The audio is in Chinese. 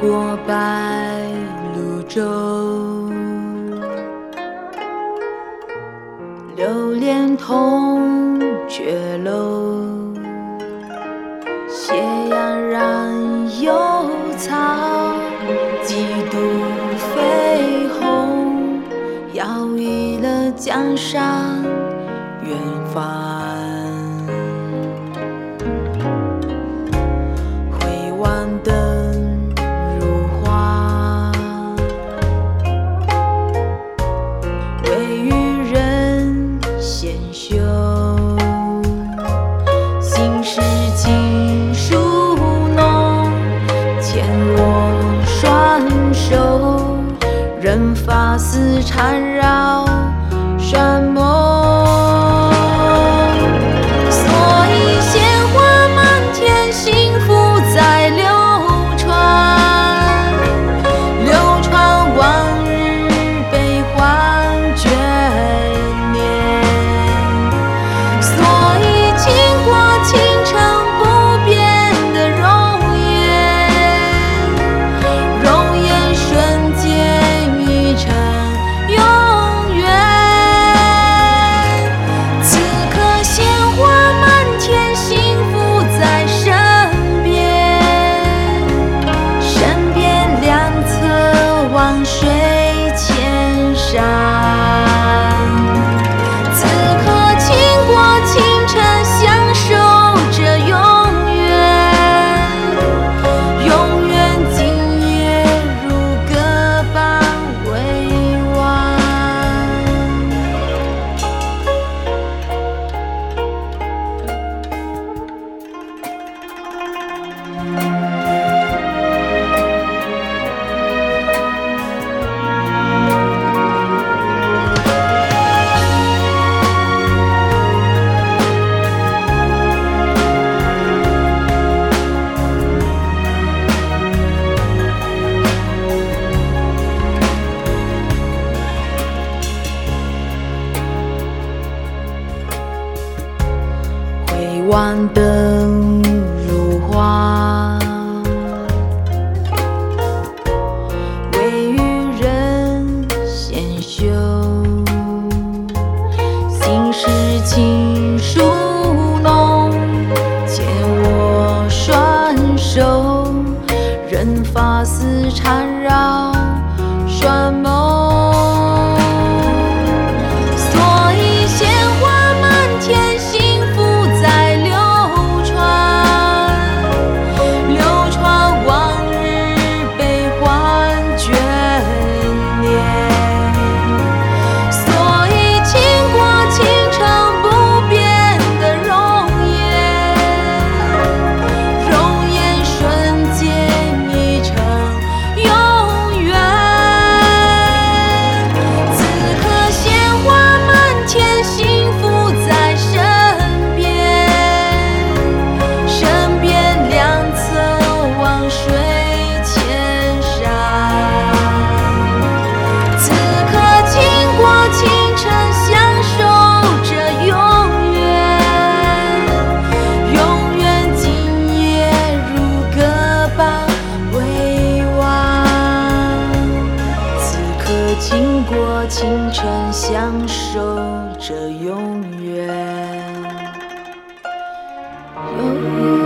过白鹭洲，留恋铜雀楼，斜阳染幽草，几度飞鸿，摇曳了江山远方。万灯如花未语人先休心事请恕弄且我双手任发丝缠绕。水千山，此刻倾国倾城，享受着永远，永远今夜如歌般委婉。此刻倾国倾城，享受着永远，永。